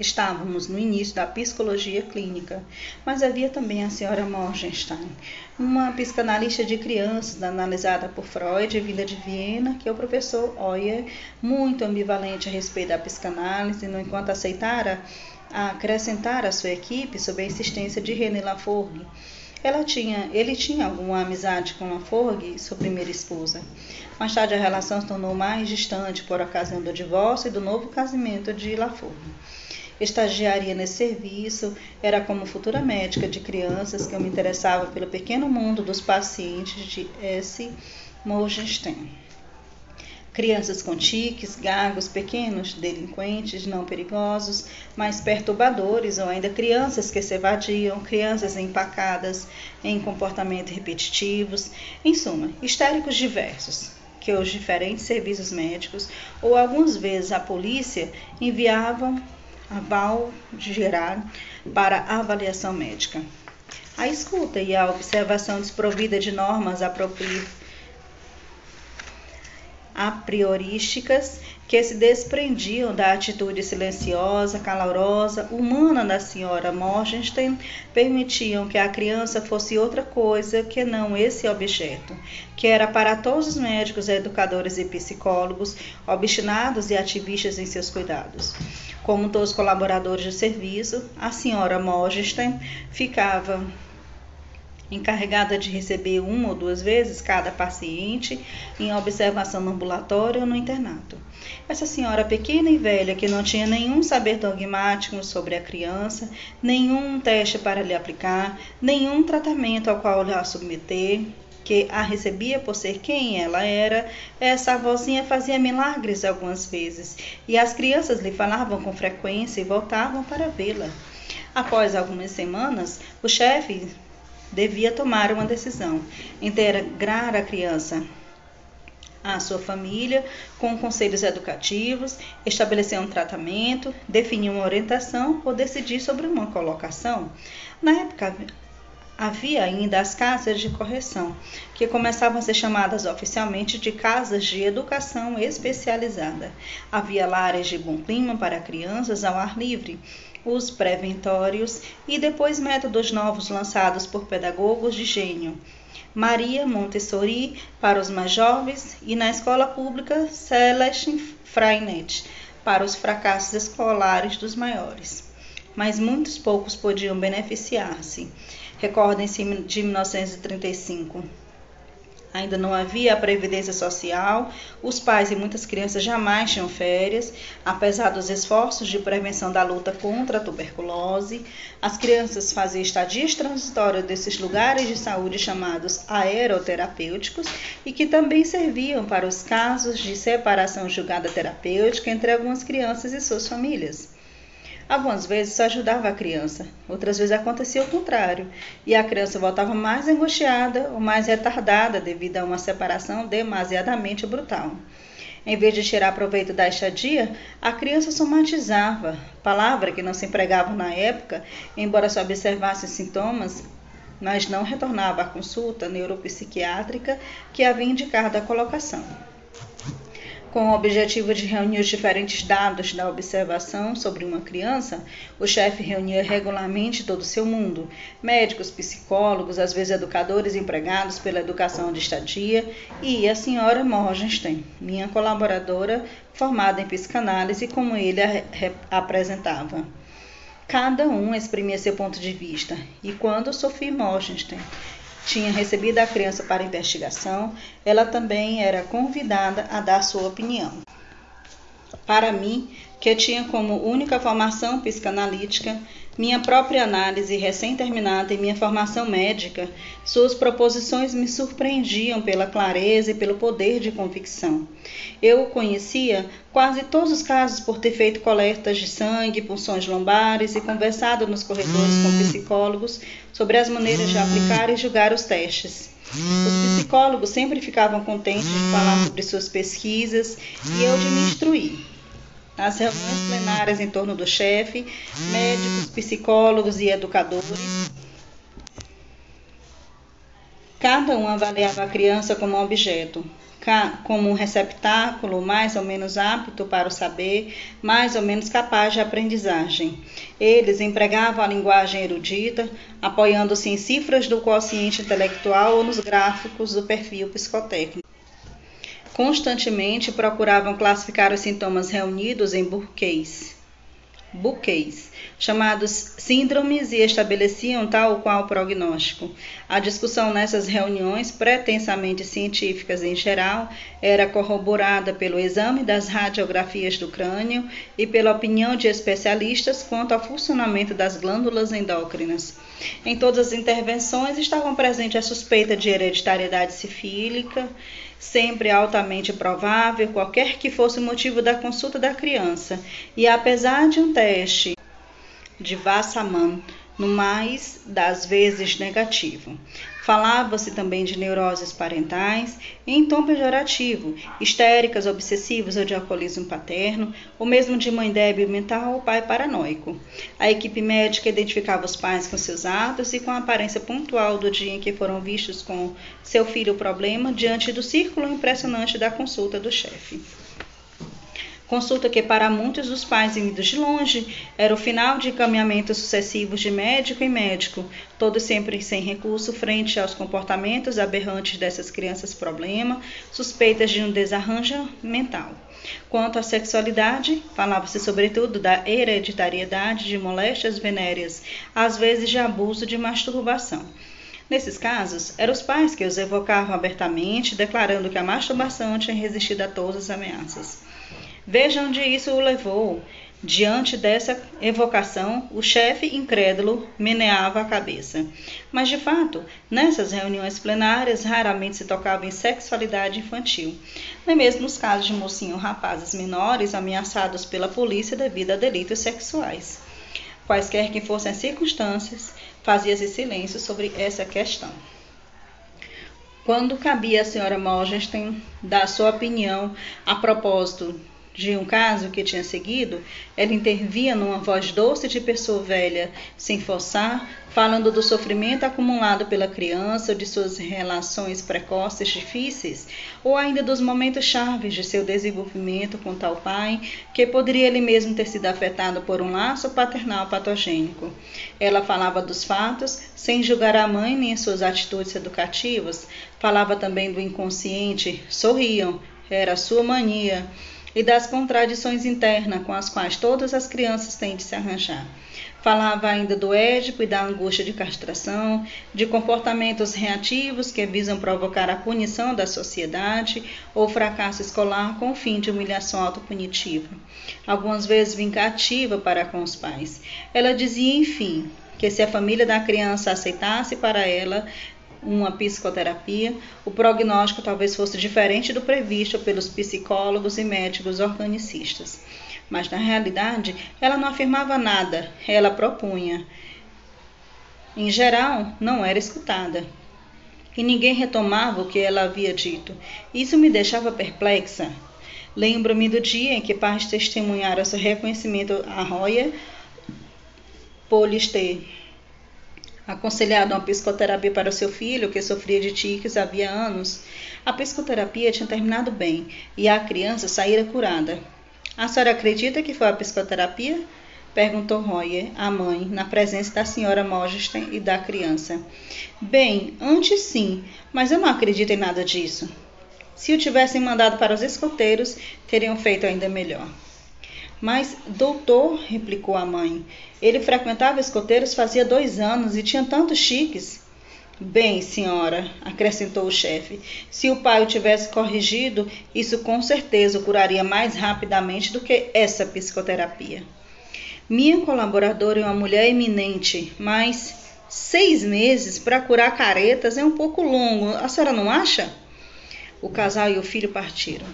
Estávamos no início da psicologia clínica, mas havia também a senhora Morgenstein, uma psicanalista de crianças analisada por Freud, vinda de Viena, que é o professor Oyer, muito ambivalente a respeito da psicanálise, no enquanto aceitara acrescentar a sua equipe sob a insistência de René Laforgue. Ela tinha, ele tinha alguma amizade com Laforgue, sua primeira esposa. Mais tarde a relação se tornou mais distante por ocasião do divórcio e do novo casamento de Laforgue estagiaria nesse serviço, era como futura médica de crianças que eu me interessava pelo pequeno mundo dos pacientes de S. Morgenstern. Crianças com tiques, gagos, pequenos delinquentes não perigosos, mas perturbadores, ou ainda crianças que se evadiam, crianças empacadas em comportamentos repetitivos, em suma, histéricos diversos, que os diferentes serviços médicos ou algumas vezes a polícia enviavam aval gerar para avaliação médica. A escuta e a observação desprovida de normas apropriadas a priorísticas que se desprendiam da atitude silenciosa, calorosa, humana da senhora Morgenstern, permitiam que a criança fosse outra coisa que não esse objeto, que era para todos os médicos, educadores e psicólogos, obstinados e ativistas em seus cuidados. Como todos os colaboradores do serviço, a senhora Morgenstern ficava encarregada de receber uma ou duas vezes cada paciente em observação no ambulatório ou no internato. Essa senhora pequena e velha, que não tinha nenhum saber dogmático sobre a criança, nenhum teste para lhe aplicar, nenhum tratamento ao qual lhe a submeter, que a recebia por ser quem ela era, essa avózinha fazia milagres algumas vezes, e as crianças lhe falavam com frequência e voltavam para vê-la. Após algumas semanas, o chefe devia tomar uma decisão: integrar a criança à sua família com conselhos educativos, estabelecer um tratamento, definir uma orientação ou decidir sobre uma colocação. Na época, havia ainda as casas de correção, que começavam a ser chamadas oficialmente de casas de educação especializada. Havia lares de bom clima para crianças ao ar livre, os preventórios e depois métodos novos lançados por pedagogos de gênio. Maria Montessori para os mais jovens e na escola pública Celeste Freinet para os fracassos escolares dos maiores. Mas muitos poucos podiam beneficiar-se. Recordem-se de 1935 ainda não havia a previdência social, os pais e muitas crianças jamais tinham férias, apesar dos esforços de prevenção da luta contra a tuberculose. As crianças faziam estadias transitórias desses lugares de saúde chamados aeroterapêuticos e que também serviam para os casos de separação julgada terapêutica entre algumas crianças e suas famílias. Algumas vezes ajudava a criança, outras vezes acontecia o contrário, e a criança voltava mais angustiada ou mais retardada devido a uma separação demasiadamente brutal. Em vez de tirar proveito da estadia, a criança somatizava, palavra que não se empregava na época, embora se observasse sintomas, mas não retornava à consulta neuropsiquiátrica que havia indicado a colocação com o objetivo de reunir os diferentes dados da observação sobre uma criança, o chefe reunia regularmente todo o seu mundo: médicos, psicólogos, às vezes educadores empregados pela educação de estadia, e a senhora Morgenstern, minha colaboradora formada em psicanálise, como ele a apresentava. Cada um exprimia seu ponto de vista, e quando Sophie Morgenstern tinha recebido a criança para investigação, ela também era convidada a dar sua opinião. Para mim, que tinha como única formação psicanalítica, minha própria análise recém-terminada em minha formação médica, suas proposições me surpreendiam pela clareza e pelo poder de convicção. Eu conhecia quase todos os casos por ter feito coletas de sangue, punções lombares e conversado nos corredores com psicólogos sobre as maneiras de aplicar e julgar os testes. Os psicólogos sempre ficavam contentes de falar sobre suas pesquisas e eu de me instruir nas reuniões plenárias em torno do chefe, médicos, psicólogos e educadores. Cada um avaliava a criança como um objeto, como um receptáculo mais ou menos apto para o saber, mais ou menos capaz de aprendizagem. Eles empregavam a linguagem erudita, apoiando-se em cifras do quociente intelectual ou nos gráficos do perfil psicotécnico constantemente procuravam classificar os sintomas reunidos em buquês, buquês, chamados síndromes e estabeleciam tal qual prognóstico. A discussão nessas reuniões, pretensamente científicas em geral, era corroborada pelo exame das radiografias do crânio e pela opinião de especialistas quanto ao funcionamento das glândulas endócrinas. Em todas as intervenções estavam presentes a suspeita de hereditariedade sifílica, sempre altamente provável, qualquer que fosse o motivo da consulta da criança, e apesar de um teste de Wassermann no mais das vezes negativo. Falava-se também de neuroses parentais em tom pejorativo, histéricas, obsessivas ou de alcoolismo paterno, ou mesmo de mãe débil mental ou pai paranoico. A equipe médica identificava os pais com seus atos e com a aparência pontual do dia em que foram vistos com seu filho o problema diante do círculo impressionante da consulta do chefe. Consulta que para muitos dos pais vindos de longe era o final de encaminhamentos sucessivos de médico em médico, todos sempre sem recurso frente aos comportamentos aberrantes dessas crianças problema, suspeitas de um desarranjo mental. Quanto à sexualidade, falava-se sobretudo da hereditariedade de moléstias venéreas, às vezes de abuso de masturbação. Nesses casos, eram os pais que os evocavam abertamente, declarando que a masturbação tinha resistido a todas as ameaças. Veja onde isso o levou. Diante dessa evocação, o chefe incrédulo meneava a cabeça. Mas, de fato, nessas reuniões plenárias raramente se tocava em sexualidade infantil, nem mesmo nos casos de mocinhos rapazes menores ameaçados pela polícia devido a delitos sexuais. Quaisquer que fossem as circunstâncias, fazia-se silêncio sobre essa questão. Quando cabia à senhora Morgenstern dar sua opinião a propósito de um caso que tinha seguido, ela intervia numa voz doce de pessoa velha, sem forçar, falando do sofrimento acumulado pela criança, de suas relações precoces difíceis, ou ainda dos momentos chaves de seu desenvolvimento com tal pai, que poderia ele mesmo ter sido afetado por um laço paternal patogênico. Ela falava dos fatos, sem julgar a mãe nem suas atitudes educativas, falava também do inconsciente, sorriam, era sua mania e das contradições internas com as quais todas as crianças têm de se arranjar. Falava ainda do édipo e da angústia de castração, de comportamentos reativos que visam provocar a punição da sociedade ou fracasso escolar com o fim de humilhação autopunitiva, algumas vezes vingativa para com os pais. Ela dizia, enfim, que se a família da criança aceitasse para ela uma psicoterapia, o prognóstico talvez fosse diferente do previsto pelos psicólogos e médicos organicistas. Mas na realidade, ela não afirmava nada, ela propunha. Em geral, não era escutada. E ninguém retomava o que ela havia dito. Isso me deixava perplexa. Lembro-me do dia em que pais testemunharam seu reconhecimento a Roya Polister aconselhado uma psicoterapia para o seu filho, que sofria de tiques havia anos. A psicoterapia tinha terminado bem e a criança saíra curada. A senhora acredita que foi a psicoterapia? Perguntou Royer, a mãe, na presença da senhora Mogesten e da criança. Bem, antes sim, mas eu não acredito em nada disso. Se o tivessem mandado para os escoteiros, teriam feito ainda melhor. Mas, doutor, replicou a mãe, ele frequentava escoteiros fazia dois anos e tinha tantos chiques. Bem, senhora, acrescentou o chefe, se o pai o tivesse corrigido, isso com certeza o curaria mais rapidamente do que essa psicoterapia. Minha colaboradora é uma mulher eminente, mas seis meses para curar caretas é um pouco longo. A senhora não acha? O casal e o filho partiram.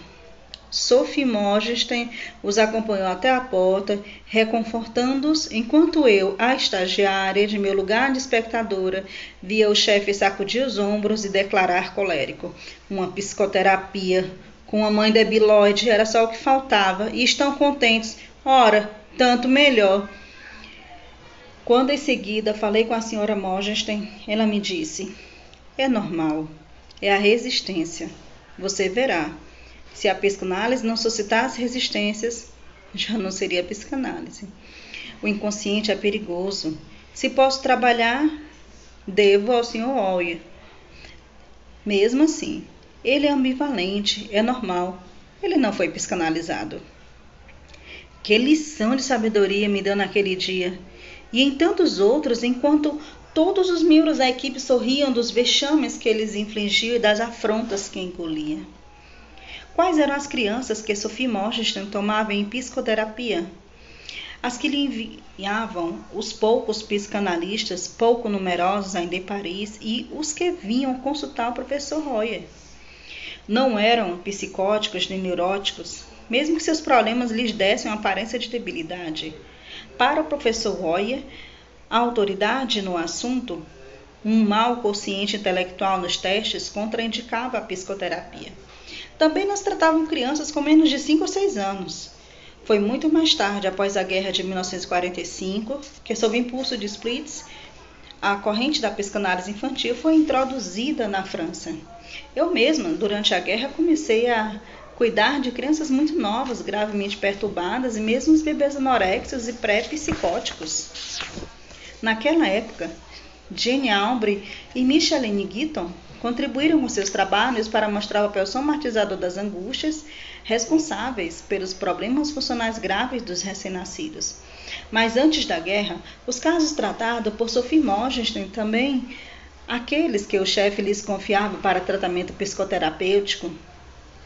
Sophie Morgenstern os acompanhou até a porta, reconfortando-os, enquanto eu, a estagiária, de meu lugar de espectadora, via o chefe sacudir os ombros e declarar colérico. Uma psicoterapia com a mãe debilóide era só o que faltava, e estão contentes. Ora, tanto melhor. Quando em seguida falei com a senhora Morgenstern, ela me disse: É normal, é a resistência. Você verá. Se a psicanálise não suscitasse resistências, já não seria psicanálise. O inconsciente é perigoso. Se posso trabalhar, devo ao Sr. Oyer. Mesmo assim, ele é ambivalente, é normal. Ele não foi psicanalizado. Que lição de sabedoria me deu naquele dia. E em tantos outros, enquanto todos os membros da equipe sorriam dos vexames que eles infligiam e das afrontas que engolia. Quais eram as crianças que Sophie Morgenstern tomava em psicoterapia? As que lhe enviavam os poucos psicanalistas, pouco numerosos ainda em Paris, e os que vinham consultar o professor Royer. Não eram psicóticos nem neuróticos, mesmo que seus problemas lhes dessem uma aparência de debilidade. Para o professor Royer, a autoridade no assunto, um mau consciente intelectual nos testes, contraindicava a psicoterapia. Também nós tratavam crianças com menos de 5 ou 6 anos. Foi muito mais tarde, após a guerra de 1945, que, sob impulso de Splitz, a corrente da psicanálise infantil foi introduzida na França. Eu mesma, durante a guerra, comecei a cuidar de crianças muito novas, gravemente perturbadas e mesmo os bebês anoréxicos e pré-psicóticos. Naquela época, Jane Albre e Micheline Gitton contribuíram com seus trabalhos para mostrar o papel somatizador das angústias responsáveis pelos problemas funcionais graves dos recém-nascidos. Mas antes da guerra, os casos tratados por Sophie Morgenstern também aqueles que o chefe lhes confiava para tratamento psicoterapêutico,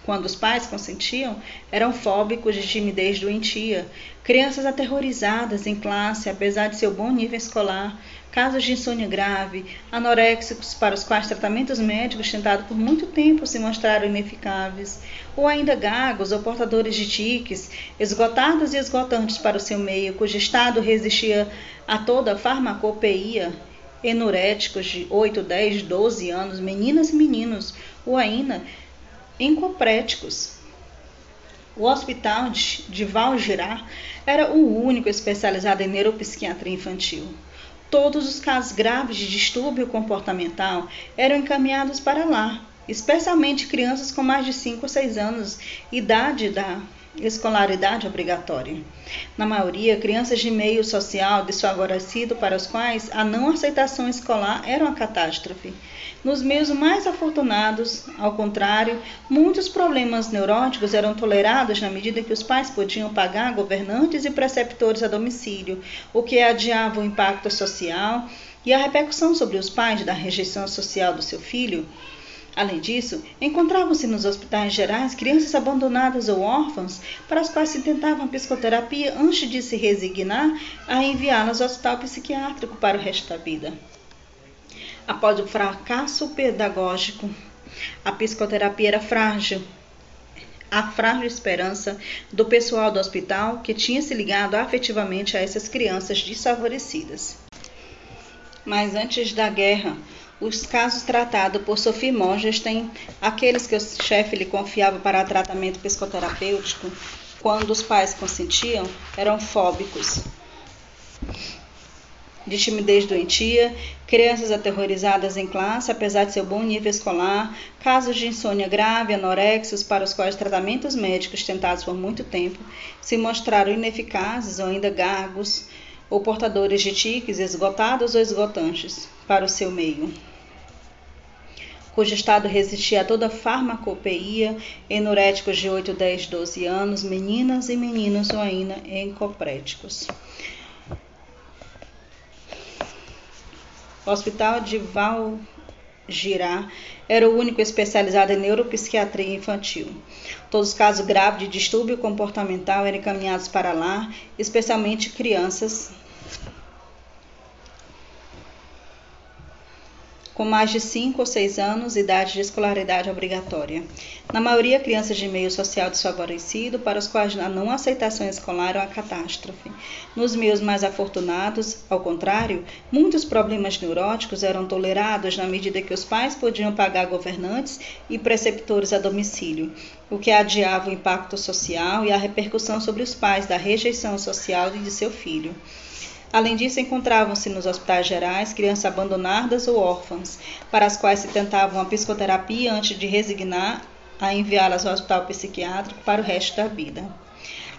quando os pais consentiam, eram fóbicos de timidez doentia, crianças aterrorizadas em classe, apesar de seu bom nível escolar, casos de insônia grave, anoréxicos para os quais tratamentos médicos tentados por muito tempo se mostraram ineficazes, ou ainda gagos ou portadores de tiques, esgotados e esgotantes para o seu meio, cujo estado resistia a toda a farmacopeia, enoréticos de 8, 10, 12 anos, meninas e meninos, ou ainda encopréticos. O hospital de Val Girard era o único especializado em neuropsiquiatria infantil. Todos os casos graves de distúrbio comportamental eram encaminhados para lá, especialmente crianças com mais de 5 ou 6 anos, idade da escolaridade obrigatória. Na maioria, crianças de meio social desfavorecido para os quais a não aceitação escolar era uma catástrofe. Nos meios mais afortunados, ao contrário, muitos problemas neuróticos eram tolerados na medida que os pais podiam pagar governantes e preceptores a domicílio, o que adiava o impacto social e a repercussão sobre os pais da rejeição social do seu filho. Além disso, encontravam-se nos hospitais gerais crianças abandonadas ou órfãs para as quais se tentava psicoterapia antes de se resignar a enviá-las ao hospital psiquiátrico para o resto da vida. Após o fracasso pedagógico, a psicoterapia era frágil. A frágil esperança do pessoal do hospital que tinha se ligado afetivamente a essas crianças desfavorecidas. Mas antes da guerra, os casos tratados por Sophie Monges aqueles que o chefe lhe confiava para tratamento psicoterapêutico, quando os pais consentiam, eram fóbicos de timidez doentia, crianças aterrorizadas em classe, apesar de seu bom nível escolar, casos de insônia grave, anoréxios, para os quais tratamentos médicos tentados por muito tempo se mostraram ineficazes ou ainda gargos, ou portadores de tiques esgotados ou esgotantes para o seu meio cujo estado resistia a toda farmacopeia, enoréticos de 8, 10, 12 anos, meninas e meninos ou ainda encopréticos. Hospital de Val Girard era o único especializado em neuropsiquiatria infantil. Todos os casos graves de distúrbio comportamental eram encaminhados para lá, especialmente crianças com mais de 5 ou 6 anos, idade de escolaridade obrigatória. Na maioria, crianças de meio social desfavorecido, para os quais a não aceitação escolar é uma catástrofe. Nos meios mais afortunados, ao contrário, muitos problemas neuróticos eram tolerados na medida que os pais podiam pagar governantes e preceptores a domicílio, o que adiava o impacto social e a repercussão sobre os pais da rejeição social de seu filho. Além disso, encontravam-se nos hospitais gerais crianças abandonadas ou órfãs, para as quais se tentava uma psicoterapia antes de resignar a enviá-las ao hospital psiquiátrico para o resto da vida.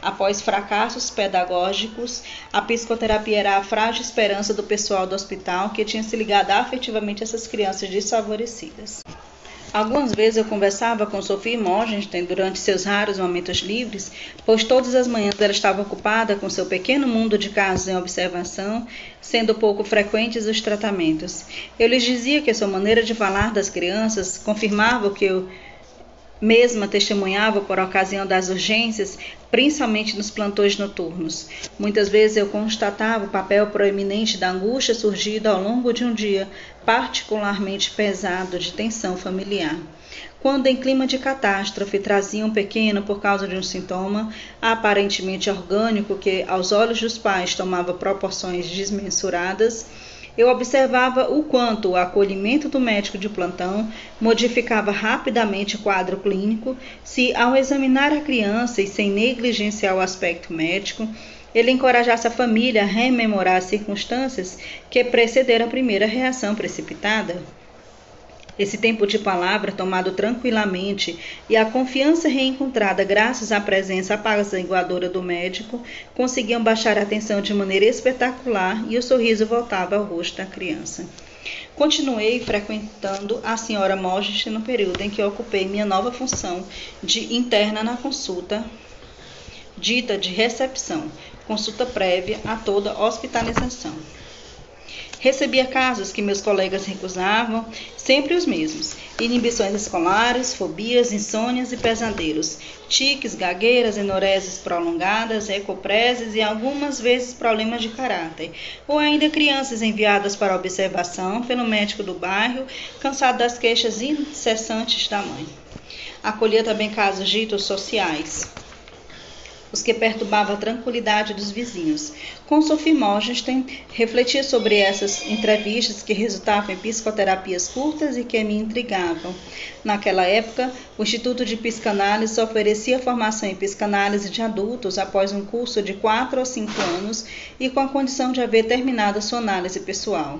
Após fracassos pedagógicos, a psicoterapia era a frágil esperança do pessoal do hospital que tinha se ligado afetivamente a essas crianças desfavorecidas. Algumas vezes eu conversava com Sophie Morgenstern durante seus raros momentos livres, pois todas as manhãs ela estava ocupada com seu pequeno mundo de casos em observação, sendo pouco frequentes os tratamentos. Eu lhes dizia que a sua maneira de falar das crianças confirmava o que eu mesma testemunhava por ocasião das urgências, principalmente nos plantões noturnos. Muitas vezes eu constatava o papel proeminente da angústia surgida ao longo de um dia particularmente pesado de tensão familiar. Quando em clima de catástrofe trazia um pequeno por causa de um sintoma aparentemente orgânico que aos olhos dos pais tomava proporções desmensuradas, eu observava o quanto o acolhimento do médico de plantão modificava rapidamente o quadro clínico se, ao examinar a criança e sem negligenciar o aspecto médico, ele encorajasse a família a rememorar as circunstâncias que precederam a primeira reação precipitada. Esse tempo de palavra tomado tranquilamente e a confiança reencontrada graças à presença apaziguadora do médico conseguiam baixar a tensão de maneira espetacular e o sorriso voltava ao rosto da criança. Continuei frequentando a senhora Mogis no período em que ocupei minha nova função de interna na consulta dita de recepção, consulta prévia a toda hospitalização. Recebia casos que meus colegas recusavam, sempre os mesmos: inibições escolares, fobias, insônias e pesadelos, tiques, gagueiras, enoreses prolongadas, ecopreses e algumas vezes problemas de caráter, ou ainda crianças enviadas para observação pelo médico do bairro, cansado das queixas incessantes da mãe. Acolhia também casos ditos sociais, os que perturbavam a tranquilidade dos vizinhos. Com Sophie Morgenstern, refletia sobre essas entrevistas que resultavam em psicoterapias curtas e que me intrigavam. Naquela época, o Instituto de Psicanálise oferecia formação em psicanálise de adultos após um curso de quatro ou cinco anos e com a condição de haver terminado sua análise pessoal.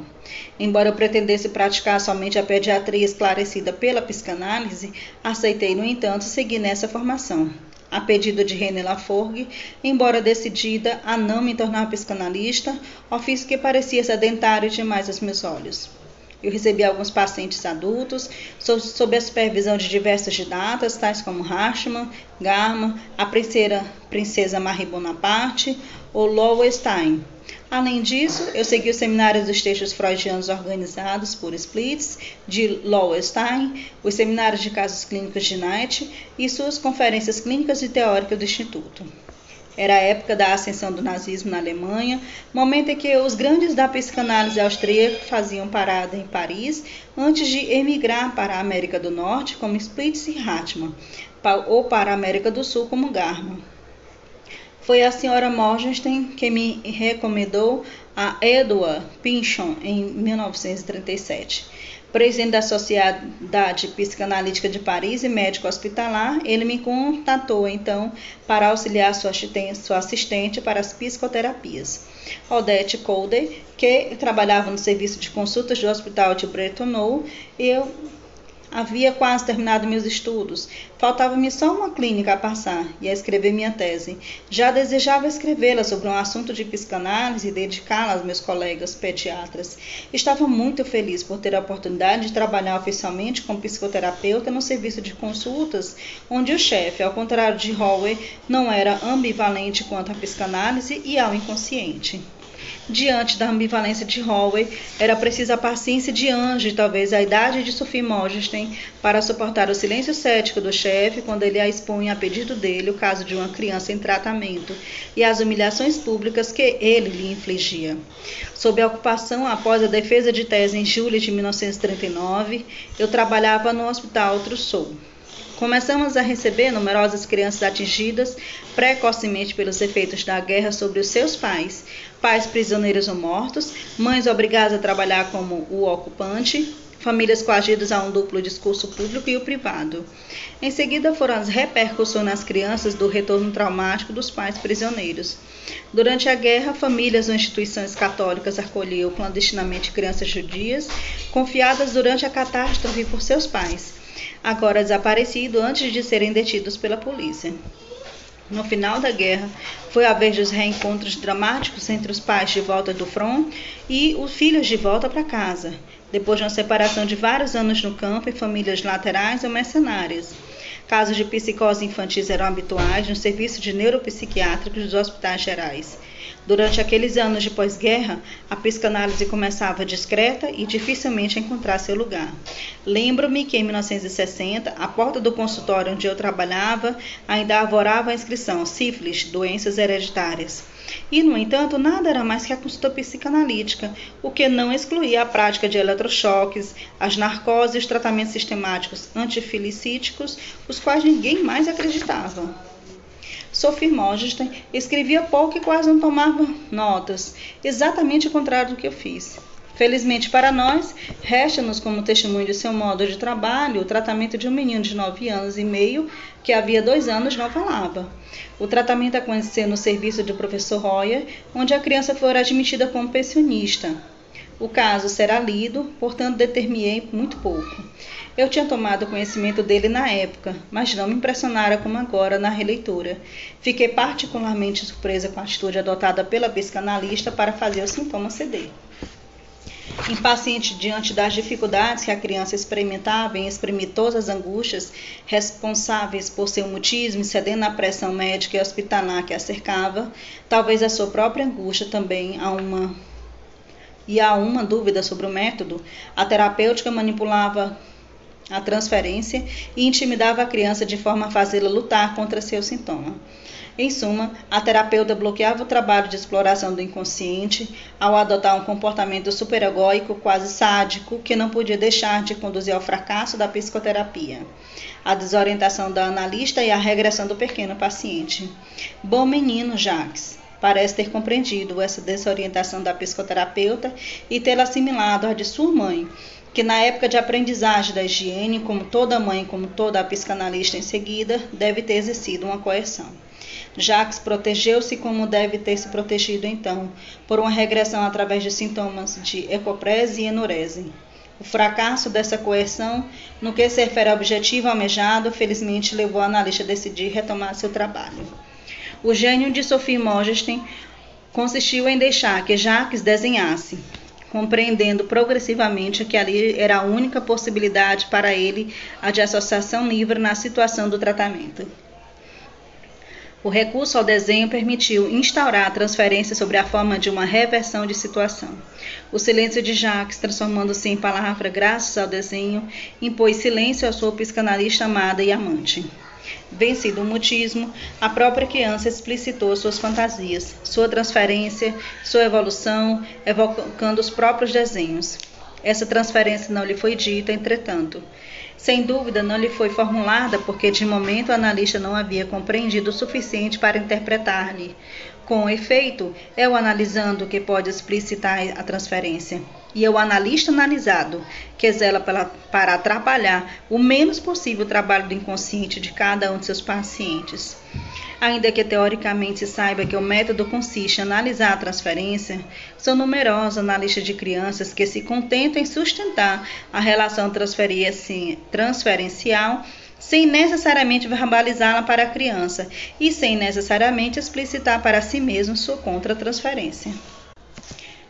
Embora eu pretendesse praticar somente a pediatria esclarecida pela psicanálise, aceitei, no entanto, seguir nessa formação a pedido de René Laforgue, embora decidida a não me tornar psicanalista, ofício que parecia sedentário demais aos meus olhos. Eu recebi alguns pacientes adultos, sob a supervisão de diversos didatas, tais como Rashman, Garma, a princesa, princesa Marie Bonaparte ou Lowenstein, Além disso, eu segui os seminários dos textos freudianos organizados por Splitz, de Lowenstein, os seminários de casos clínicos de Knight e suas conferências clínicas e teóricas do Instituto. Era a época da ascensão do nazismo na Alemanha, momento em que os grandes da psicanálise austríaca faziam parada em Paris antes de emigrar para a América do Norte, como Splitz e Hartmann, ou para a América do Sul, como Garman. Foi a senhora Morgenstern que me recomendou a Edward Pinchon em 1937. Presidente da Sociedade Psicanalítica de Paris e médico hospitalar, ele me contatou então para auxiliar sua assistente para as psicoterapias. Odette Colder, que trabalhava no serviço de consultas do Hospital de Bretonneau, eu Havia quase terminado meus estudos. Faltava-me só uma clínica a passar e a escrever minha tese. Já desejava escrevê-la sobre um assunto de psicanálise e dedicá-la aos meus colegas pediatras. Estava muito feliz por ter a oportunidade de trabalhar oficialmente como psicoterapeuta no serviço de consultas, onde o chefe, ao contrário de Howe, não era ambivalente quanto à psicanálise e ao inconsciente. Diante da ambivalência de Howe, era preciso a paciência de anjo e talvez a idade de Sophie Mogenstein para suportar o silêncio cético do chefe quando ele a expunha a pedido dele o caso de uma criança em tratamento e as humilhações públicas que ele lhe infligia. Sob a ocupação após a defesa de tese em julho de 1939, eu trabalhava no Hospital Trousseau. Começamos a receber numerosas crianças atingidas precocemente pelos efeitos da guerra sobre os seus pais, pais prisioneiros ou mortos, mães obrigadas a trabalhar como o ocupante, famílias coagidas a um duplo discurso público e o privado. Em seguida foram as repercussões nas crianças do retorno traumático dos pais prisioneiros. Durante a guerra, famílias ou instituições católicas acolhiam clandestinamente crianças judias, confiadas durante a catástrofe por seus pais agora desaparecido antes de serem detidos pela polícia. No final da guerra, foi a vez dos reencontros dramáticos entre os pais de volta do front e os filhos de volta para casa, depois de uma separação de vários anos no campo em famílias laterais ou mercenárias. Casos de psicose infantis eram habituais no serviço de neuropsiquiátricos dos hospitais gerais. Durante aqueles anos de pós-guerra, a psicanálise começava discreta e dificilmente a encontrar seu lugar. Lembro-me que em 1960, a porta do consultório onde eu trabalhava ainda arvorava a inscrição sífilis, doenças hereditárias. E, no entanto, nada era mais que a consulta psicanalítica, o que não excluía a prática de eletrochoques, as narcoses os tratamentos sistemáticos antifilicíticos, os quais ninguém mais acreditava. Sophie Mogenstein escrevia pouco e quase não tomava notas, exatamente o contrário do que eu fiz. Felizmente para nós, resta-nos como testemunho de seu modo de trabalho o tratamento de um menino de nove anos e meio que havia dois anos não falava. O tratamento aconteceu no serviço do professor Royer, onde a criança foi admitida como pensionista. O caso será lido, portanto determinei muito pouco. Eu tinha tomado conhecimento dele na época, mas não me impressionara como agora na releitura. Fiquei particularmente surpresa com a atitude adotada pela psicanalista para fazer o sintoma ceder. Impaciente diante das dificuldades que a criança experimentava em exprimir todas as angústias responsáveis por seu mutismo e cedendo à pressão médica e hospitalar que a cercava, talvez a sua própria angústia também a uma e há uma dúvida sobre o método, a terapêutica manipulava a transferência e intimidava a criança de forma a fazê-la lutar contra seu sintoma. Em suma, a terapeuta bloqueava o trabalho de exploração do inconsciente ao adotar um comportamento superegóico quase sádico que não podia deixar de conduzir ao fracasso da psicoterapia, a desorientação da analista e a regressão do pequeno paciente. Bom menino, Jacques. Parece ter compreendido essa desorientação da psicoterapeuta e tê-la assimilado à de sua mãe, que na época de aprendizagem da higiene, como toda mãe, como toda a psicanalista em seguida, deve ter exercido uma coerção. Jacques protegeu-se como deve ter se protegido então, por uma regressão através de sintomas de ecoprese e enurese. O fracasso dessa coerção, no que se refere ao objetivo almejado, felizmente levou a analista a decidir retomar seu trabalho. O gênio de Sophie Mogenstein consistiu em deixar que Jacques desenhasse, compreendendo progressivamente que ali era a única possibilidade para ele a de associação livre na situação do tratamento. O recurso ao desenho permitiu instaurar a transferência sobre a forma de uma reversão de situação. O silêncio de Jacques, transformando-se em palavra graças ao desenho, impôs silêncio à sua psicanalista amada e amante. Vencido o mutismo, a própria criança explicitou suas fantasias, sua transferência, sua evolução, evocando os próprios desenhos. Essa transferência não lhe foi dita, entretanto. Sem dúvida, não lhe foi formulada porque de momento o analista não havia compreendido o suficiente para interpretar-lhe. Com efeito, é o analisando que pode explicitar a transferência e é o analista analisado que zela para, para atrapalhar o menos possível o trabalho do inconsciente de cada um de seus pacientes. Ainda que teoricamente se saiba que o método consiste em analisar a transferência, são numerosos analistas de crianças que se contentam em sustentar a relação transferencial sem necessariamente verbalizá-la para a criança e sem necessariamente explicitar para si mesmo sua contra-transferência.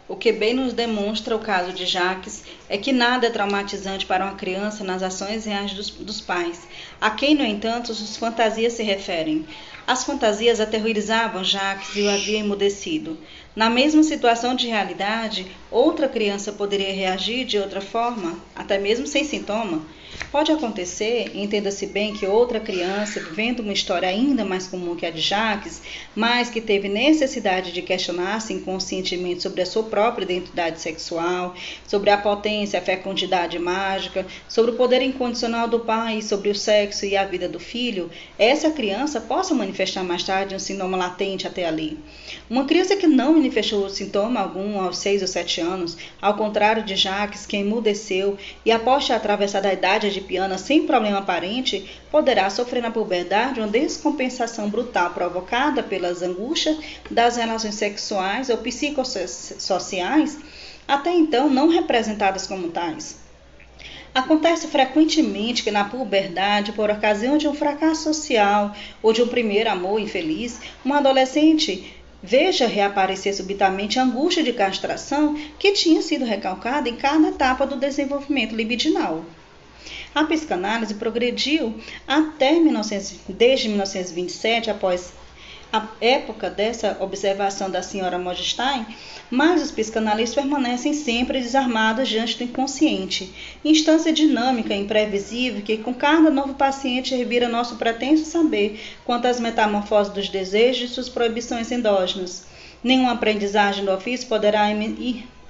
O que bem nos demonstra o caso de Jacques é que nada é traumatizante para uma criança nas ações reais dos, dos pais, a quem, no entanto, as fantasias se referem. As fantasias aterrorizavam Jacques e o havia emudecido. Na mesma situação de realidade, outra criança poderia reagir de outra forma, até mesmo sem sintoma. Pode acontecer, entenda-se bem, que outra criança, vivendo uma história ainda mais comum que a de Jacques, mas que teve necessidade de questionar-se inconscientemente sobre a sua própria identidade sexual, sobre a potência, a fecundidade mágica, sobre o poder incondicional do pai, sobre o sexo e a vida do filho, essa criança possa manifestar mais tarde um sintoma latente até ali. Uma criança que não manifestou sintoma algum aos 6 ou 7 anos, ao contrário de Jacques, que emudeceu e após ter atravessado a idade piana sem problema aparente, poderá sofrer na puberdade uma descompensação brutal provocada pelas angústias das relações sexuais ou psicossociais, até então não representadas como tais. Acontece frequentemente que na puberdade, por ocasião de um fracasso social ou de um primeiro amor infeliz, um adolescente veja reaparecer subitamente a angústia de castração que tinha sido recalcada em cada etapa do desenvolvimento libidinal. A psicanálise progrediu até 1900, desde 1927, após a época dessa observação da senhora Mogenstein, mas os psicanalistas permanecem sempre desarmados diante do inconsciente, instância dinâmica imprevisível que com cada novo paciente revira nosso pretenso saber quanto às metamorfoses dos desejos e suas proibições endógenas. Nenhuma aprendizagem do ofício poderá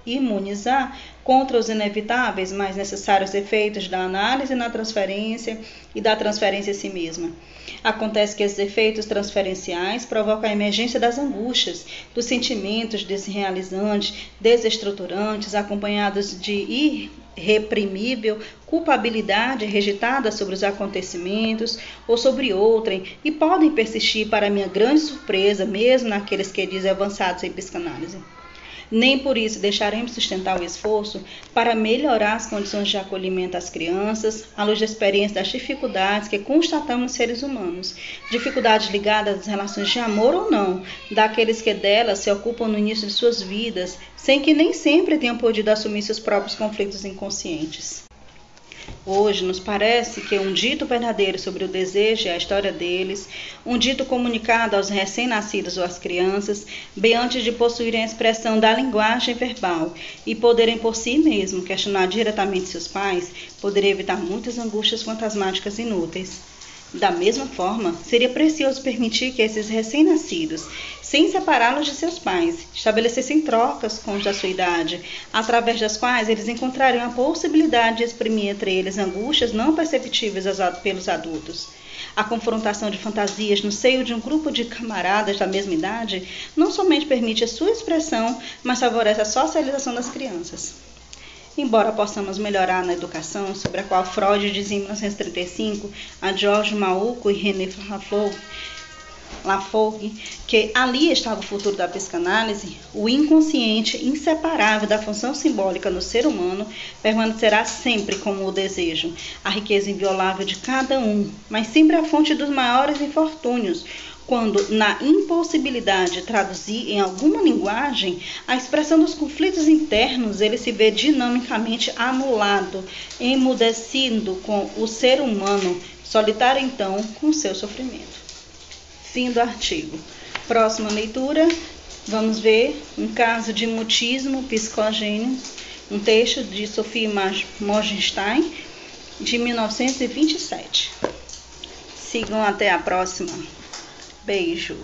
imunizar contra os inevitáveis, mas necessários efeitos da análise na transferência e da transferência em si mesma. Acontece que esses efeitos transferenciais provocam a emergência das angústias, dos sentimentos desrealizantes, desestruturantes, acompanhados de irreprimível culpabilidade regitada sobre os acontecimentos ou sobre outrem e podem persistir, para minha grande surpresa, mesmo naqueles que dizem avançados em psicanálise nem por isso deixaremos sustentar o esforço para melhorar as condições de acolhimento às crianças, à luz da experiência das dificuldades que constatamos seres humanos, dificuldades ligadas às relações de amor ou não, daqueles que delas se ocupam no início de suas vidas, sem que nem sempre tenham podido assumir seus próprios conflitos inconscientes. Hoje nos parece que um dito verdadeiro sobre o desejo e a história deles, um dito comunicado aos recém-nascidos ou às crianças, bem antes de possuírem a expressão da linguagem verbal e poderem por si mesmos questionar diretamente seus pais, poderia evitar muitas angústias fantasmáticas inúteis. Da mesma forma, seria precioso permitir que esses recém-nascidos, sem separá-los de seus pais, estabelecessem trocas com os da sua idade, através das quais eles encontrariam a possibilidade de exprimir entre eles angústias não perceptíveis pelos adultos. A confrontação de fantasias no seio de um grupo de camaradas da mesma idade não somente permite a sua expressão, mas favorece a socialização das crianças. Embora possamos melhorar na educação, sobre a qual Freud dizia em 1935 a George Mauco e René Laforgue, que ali estava o futuro da psicanálise, o inconsciente inseparável da função simbólica no ser humano permanecerá sempre como o desejo, a riqueza inviolável de cada um, mas sempre a fonte dos maiores infortúnios, quando, na impossibilidade de traduzir em alguma linguagem a expressão dos conflitos internos, ele se vê dinamicamente anulado, emudecido com o ser humano, solitário então com seu sofrimento. Fim do artigo. Próxima leitura, vamos ver um caso de mutismo psicogênio, um texto de Sophie Morgenstein, de 1927. Sigam até a próxima. Beijo.